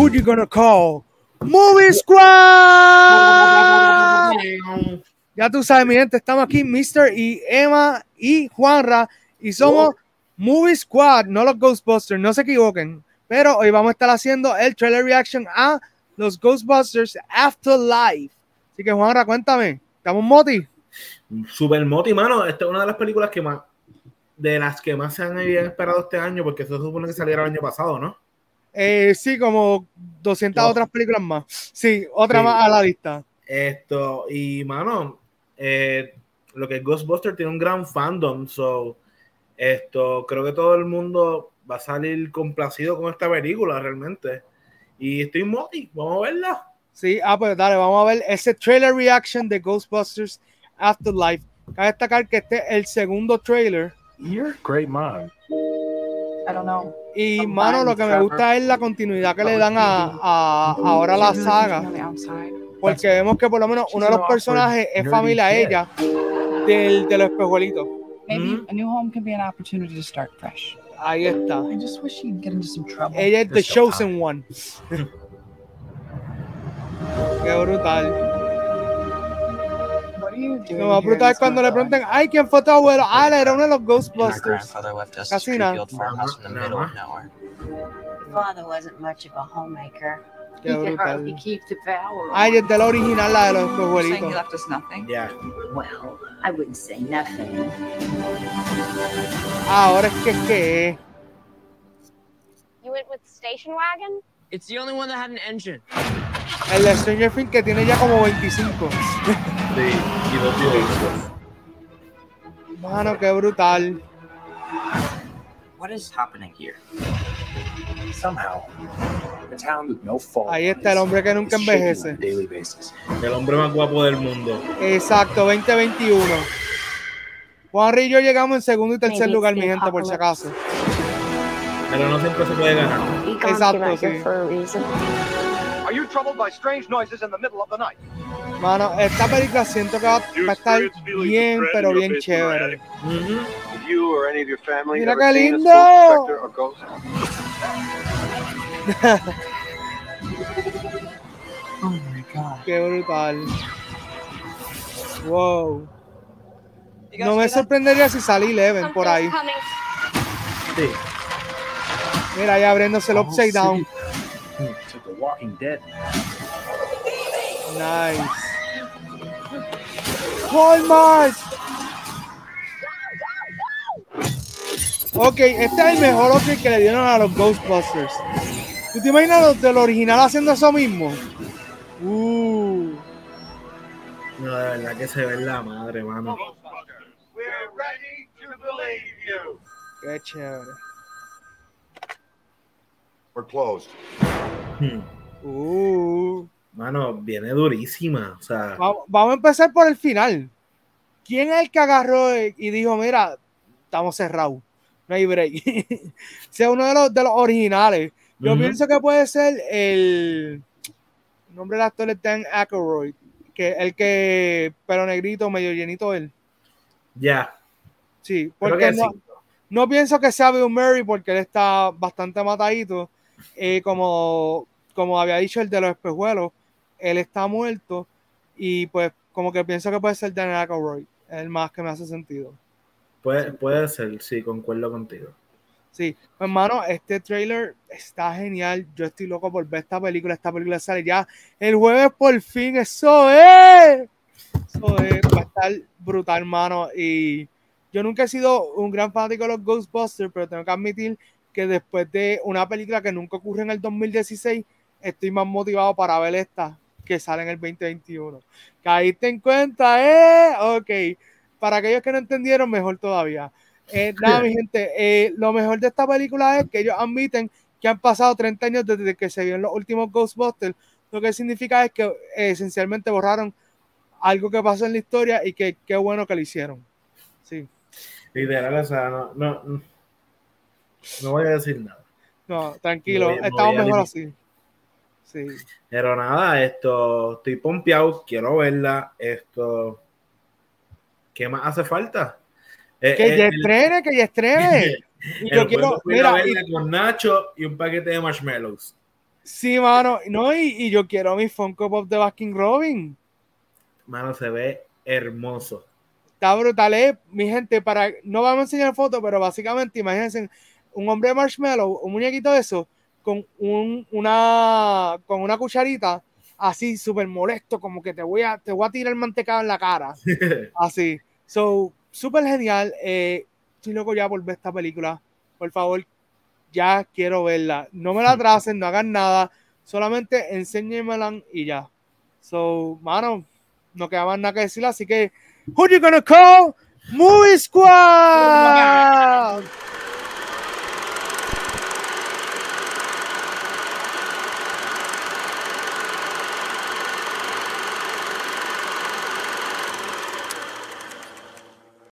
who you gonna call? Movie Squad. Ya tú sabes, mi gente, estamos aquí, Mr. y Emma y Juanra, y somos Movie Squad, no los Ghostbusters, no se equivoquen. Pero hoy vamos a estar haciendo el trailer reaction a los Ghostbusters Afterlife. Así que, Juanra, cuéntame, ¿estamos moti? Super moti, mano. Esta es una de las películas que más, de las que más se han esperado este año, porque eso se supone que saliera el año pasado, ¿no? Eh, sí, como 200 otras películas más. Sí, otra más a la lista. Esto, y mano, eh, lo que es Ghostbuster tiene un gran fandom, so esto, creo que todo el mundo va a salir complacido con esta película realmente. Y estoy moti, vamos a verla. Sí, ah, pues dale, vamos a ver ese trailer reaction de Ghostbusters Afterlife. Cabe destacar que este es el segundo trailer. You're a great mom. I don't know. Y mano, lo que me gusta es la continuidad que le dan a, a ahora la saga. Porque vemos que por lo menos uno de los personajes es familia a ella del, de los espejuelitos. Maybe a new home can be an opportunity to start fresh. Ahí está. I just wish she'd get into some trouble. Ella es The Chosen One. Qué brutal. Lo más brutal es cuando le preguntan, ay, ¿quién fue tu abuelo? Ah, era uno de los Ghostbusters. Casi nada. Father wasn't much of a homemaker. Qué brutal. Ay, es de la original, la de los espejuelitos. left us nothing. Yeah. Well, I wouldn't say nothing. Ahora es que es que You went with station wagon? It's the only one that had an engine. El de Stranger Things que tiene ya como 25. Sí, y dos videos. Mano, qué brutal. What is happening here? Somehow, a town with no fault. Ahí está el hombre que nunca envejece. El hombre más guapo del mundo. Exacto, 2021. Juan y yo llegamos en segundo y tercer Maybe lugar, mi the gente, por si acaso. Pero no siempre se puede ganar. Exacto, sí. Are you troubled by strange noises in the middle of the night? Mano, esta película siento que va, va a estar bien, pero bien chévere. Ujú. Have you or any of your family Mira qué lindo. Oh my god. Qué brutal. Wow. No me sorprendería si sale Eleven por ahí. Sí. Mira, ahí abriéndose el whole upside down. Walking Dead. Nice. Walmart. Ok, este es el mejor upgrade que le dieron a los Ghostbusters. ¿Tú te imaginas los del original haciendo eso mismo? Uh, No, de verdad que se ve en la madre, mano. We're ready to believe you. qué chévere. We're closed. Hmm. Uh. Mano, viene durísima. O sea, Va- Vamos a empezar por el final. ¿Quién es el que agarró y dijo, mira, estamos cerrados? No hay break. sea uno de los, de los originales. Yo pienso que puede ser el, el nombre del actor es Dan Aykroyd, que el que, pero negrito, medio llenito él. ya. Sí, porque que no, sí. no pienso que sea Bill Murray porque él está bastante matadito. Eh, como, como había dicho el de los espejuelos, él está muerto y pues como que pienso que puede ser Dan Aykroyd, el más que me hace sentido. Puede, puede ser, sí, concuerdo contigo. Sí, pues, hermano, este trailer está genial. Yo estoy loco por ver esta película. Esta película sale ya el jueves por fin. Eso es. Eso es. Va a estar brutal, hermano. Y yo nunca he sido un gran fanático de los Ghostbusters, pero tengo que admitir que después de una película que nunca ocurre en el 2016, estoy más motivado para ver esta que sale en el 2021. Caíste en cuenta, ¿eh? Ok. Para aquellos que no entendieron, mejor todavía. Eh, nada, mi gente, eh, lo mejor de esta película es que ellos admiten que han pasado 30 años desde que se vieron los últimos Ghostbusters, lo que significa es que eh, esencialmente borraron algo que pasó en la historia y que qué bueno que lo hicieron. Sí, Literal, o sea, no, no, no voy a decir nada. no, tranquilo, estamos mejor así. Sí, Pero nada, esto, estoy pompeado, quiero verla. Esto, ¿qué más hace falta? Eh, que eh, ya el- estrene, que ya estrene. Y el yo quiero, mira, y- con Nacho y un paquete de marshmallows. Sí, mano. No, y, y yo quiero mi Funko Pop de Baskin Robin. Mano, se ve hermoso. Está brutal, ¿eh? Mi gente, para. No vamos a enseñar fotos, pero básicamente, imagínense un hombre de marshmallow, un muñequito de eso, con un, una, con una cucharita, así súper molesto, como que te voy a, te voy a tirar mantecado en la cara. Así. So, súper genial. Eh, estoy loco ya por ver esta película. Por favor, ya quiero verla. No me la atrasen, no hagan nada. Solamente enséñenmela y ya. So, mano, no queda más nada que decir. Así que, who you gonna call? Movie Squad.